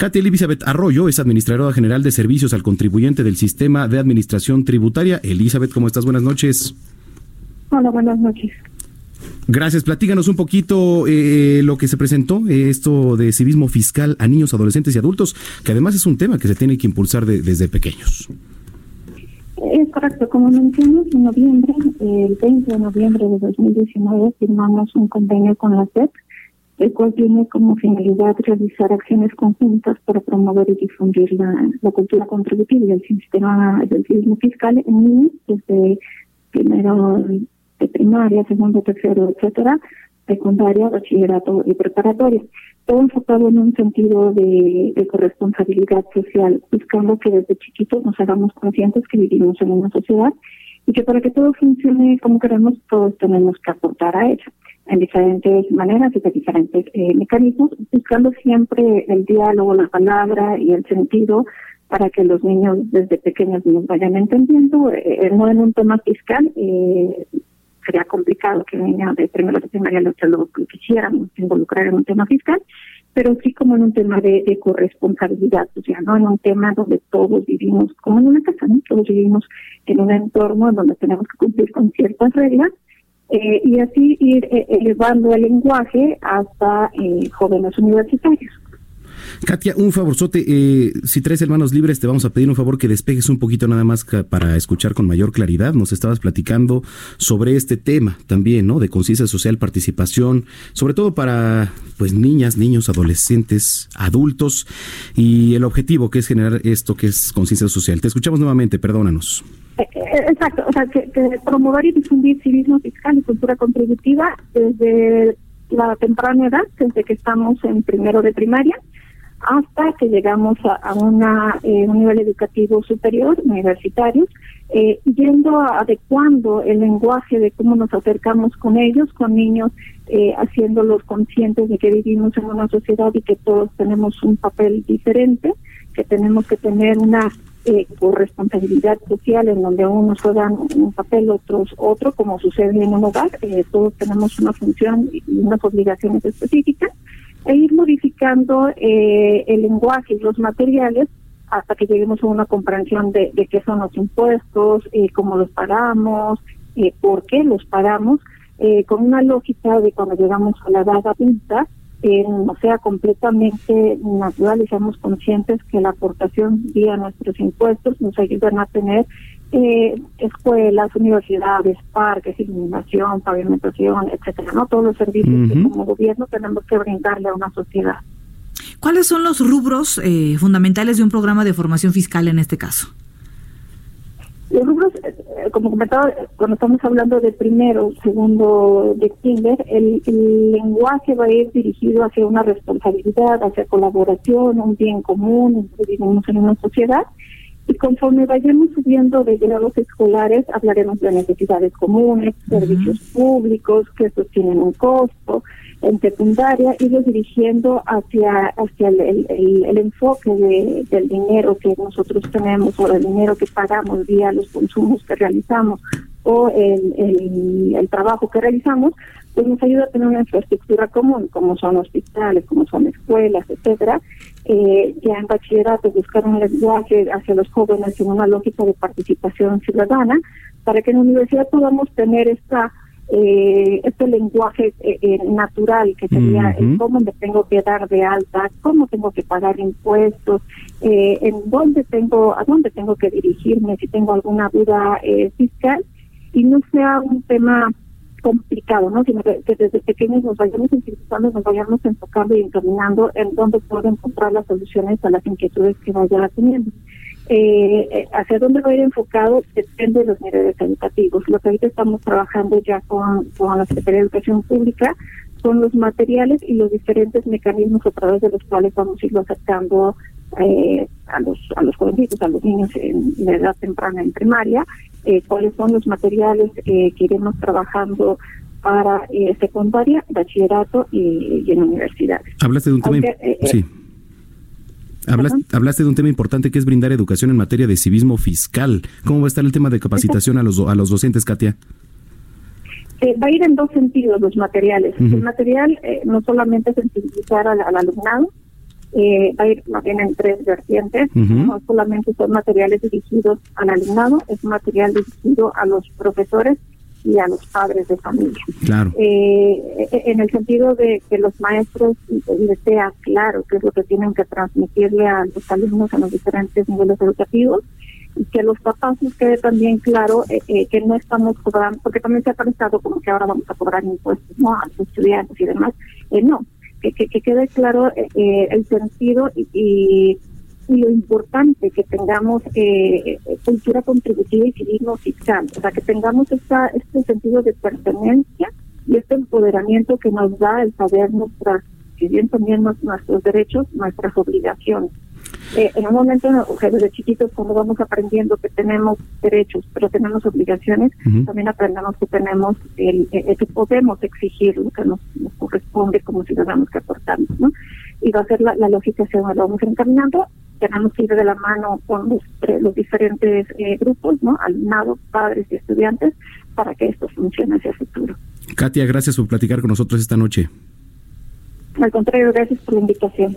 Katia Elizabeth Arroyo es administradora general de servicios al contribuyente del sistema de administración tributaria. Elizabeth, ¿cómo estás? Buenas noches. Hola, buenas noches. Gracias. Platíganos un poquito eh, lo que se presentó, eh, esto de civismo fiscal a niños, adolescentes y adultos, que además es un tema que se tiene que impulsar de- desde pequeños. Es correcto, como mencionas, en noviembre, el 20 de noviembre de 2019, firmamos un convenio con la SEP, el cual tiene como finalidad realizar acciones conjuntas para promover y difundir la, cultura contributiva y el sistema del civismo fiscal en niños desde primero de primaria, segundo, tercero, etcétera, secundaria, bachillerato y preparatoria. Todo enfocado en un sentido de, de corresponsabilidad social, buscando que desde chiquitos nos hagamos conscientes que vivimos en una sociedad y que para que todo funcione como queremos, todos tenemos que aportar a ello en diferentes maneras y de diferentes eh, mecanismos, buscando siempre el diálogo, la palabra y el sentido para que los niños desde pequeños nos vayan entendiendo, eh, no en un tema fiscal, eh, sería complicado que un niño de primero de primaria lo, quisiéramos involucrar en un tema fiscal, pero sí como en un tema de, de corresponsabilidad social, ¿no? En un tema donde todos vivimos como en una casa. Todos vivimos en un entorno en donde tenemos que cumplir con ciertas reglas eh, y así ir eh, elevando el lenguaje hasta eh, jóvenes universitarios. Katia, un favorzote, eh, si traes hermanos libres, te vamos a pedir un favor que despejes un poquito nada más para escuchar con mayor claridad. Nos estabas platicando sobre este tema también, ¿no? De conciencia social, participación, sobre todo para pues niñas, niños, adolescentes, adultos y el objetivo que es generar esto que es conciencia social. Te escuchamos nuevamente, perdónanos. Eh, eh, Exacto, o sea, que, que promover y difundir civismo fiscal y cultura contributiva desde la temprana edad, desde que estamos en primero de primaria, hasta que llegamos a, una, eh, un nivel educativo superior, universitario, eh, yendo adecuando el lenguaje de cómo nos acercamos con ellos, con niños, eh, haciéndolos conscientes de que vivimos en una sociedad y que todos tenemos un papel diferente, que tenemos que tener una eh, corresponsabilidad social en donde unos juegan un papel, otros otro, como sucede en un hogar, eh, todos tenemos una función y unas obligaciones específicas, e ir modificando eh, el lenguaje y los materiales hasta que lleguemos a una comprensión de, de qué son los impuestos, eh, cómo los pagamos, eh, por qué los pagamos, eh, con una lógica de cuando llegamos a la edad adulta, eh, no sea completamente natural y seamos conscientes que la aportación vía nuestros impuestos nos ayudan a tener eh, escuelas, universidades, parques, iluminación, pavimentación, etcétera, ¿no? Todos los servicios que como gobierno tenemos que brindarle a una sociedad. ¿Cuáles son los rubros eh, fundamentales de un programa de formación fiscal en este caso? Los rubros, eh, eh, como comentaba, cuando estamos hablando de primero, segundo de kinder, el, el lenguaje va a ir dirigido hacia una responsabilidad, hacia colaboración, un bien común, vivimos en una sociedad. Y conforme vayamos subiendo de grados escolares, hablaremos de necesidades comunes, servicios públicos, que estos tienen un costo, en secundaria, irlos dirigiendo hacia, hacia el, el- el- el enfoque de- del dinero que nosotros tenemos o del dinero que pagamos vía los consumos que realizamos o el, el, el trabajo que realizamos, pues nos ayuda a tener una infraestructura común, como son hospitales, como son escuelas, etcétera. Eh, ya en bachillerato buscar un lenguaje hacia los jóvenes en una lógica de participación ciudadana, para que en la universidad podamos tener esta eh, este lenguaje eh, eh, natural que sería el Ujú. cómo me tengo que dar de alta, cómo tengo que pagar impuestos, eh, en dónde tengo, a dónde tengo que dirigirme si tengo alguna duda eh, fiscal y no sea un tema complicado, ¿no? Sino que, desde pequeños nos vayamos sensibilizando, nos vayamos enfocando y encaminando en dónde puedo encontrar las soluciones a las inquietudes que vaya teniendo. Eh, eh, hacia dónde va a ir enfocado depende de los niveles educativos. Lo que ahorita estamos trabajando ya con, con la Secretaría de Educación Pública son los materiales y los diferentes mecanismos a través de los cuales vamos a irlo acercando eh, a los a los jovencitos, a los niños en, edad temprana en primaria, eh, cuáles son los materiales eh, que iremos trabajando para eh, secundaria, bachillerato y, en universidades. Hablaste de un tema, sí. Hablaste, de un tema importante que es brindar educación en materia de civismo fiscal. ¿Cómo va a estar el tema de capacitación a los a los docentes, Katia? va a ir en dos sentidos los materiales. El material no solamente sensibilizar al, al alumnado, eh, va a ir más bien en tres vertientes. No solamente son materiales dirigidos al alumnado, es material dirigido a los profesores y a los padres de familia. Claro. Eh, en el sentido de que los maestros les sea claro qué es lo que tienen que transmitirle a los alumnos en los diferentes niveles educativos y que los papás les quede también claro eh, eh, que no estamos cobrando, porque también se ha pensado como que ahora vamos a cobrar impuestos ¿no? a los estudiantes y demás. no, que, que, quede claro eh, eh, el sentido y, y, lo importante que tengamos eh, cultura contributiva y civismo fiscal, o sea, que tengamos esta, este sentido de pertenencia y este empoderamiento que nos da el saber nuestras, si bien también nuestros derechos, nuestras obligaciones. Eh, en un momento, desde chiquitos, cuando vamos aprendiendo que tenemos derechos, pero tenemos obligaciones, también aprendemos que tenemos, el, que podemos exigir lo que nos, corresponde como ciudadanos que aportamos, ¿no? Y va a ser la, la lógica vamos encaminando. Tenemos que ir de la mano con los, los diferentes eh, grupos, ¿no? Alumnado, padres y estudiantes, para que esto funcione hacia el futuro. Katia, gracias por platicar con nosotros esta noche. Al contrario, gracias por la invitación.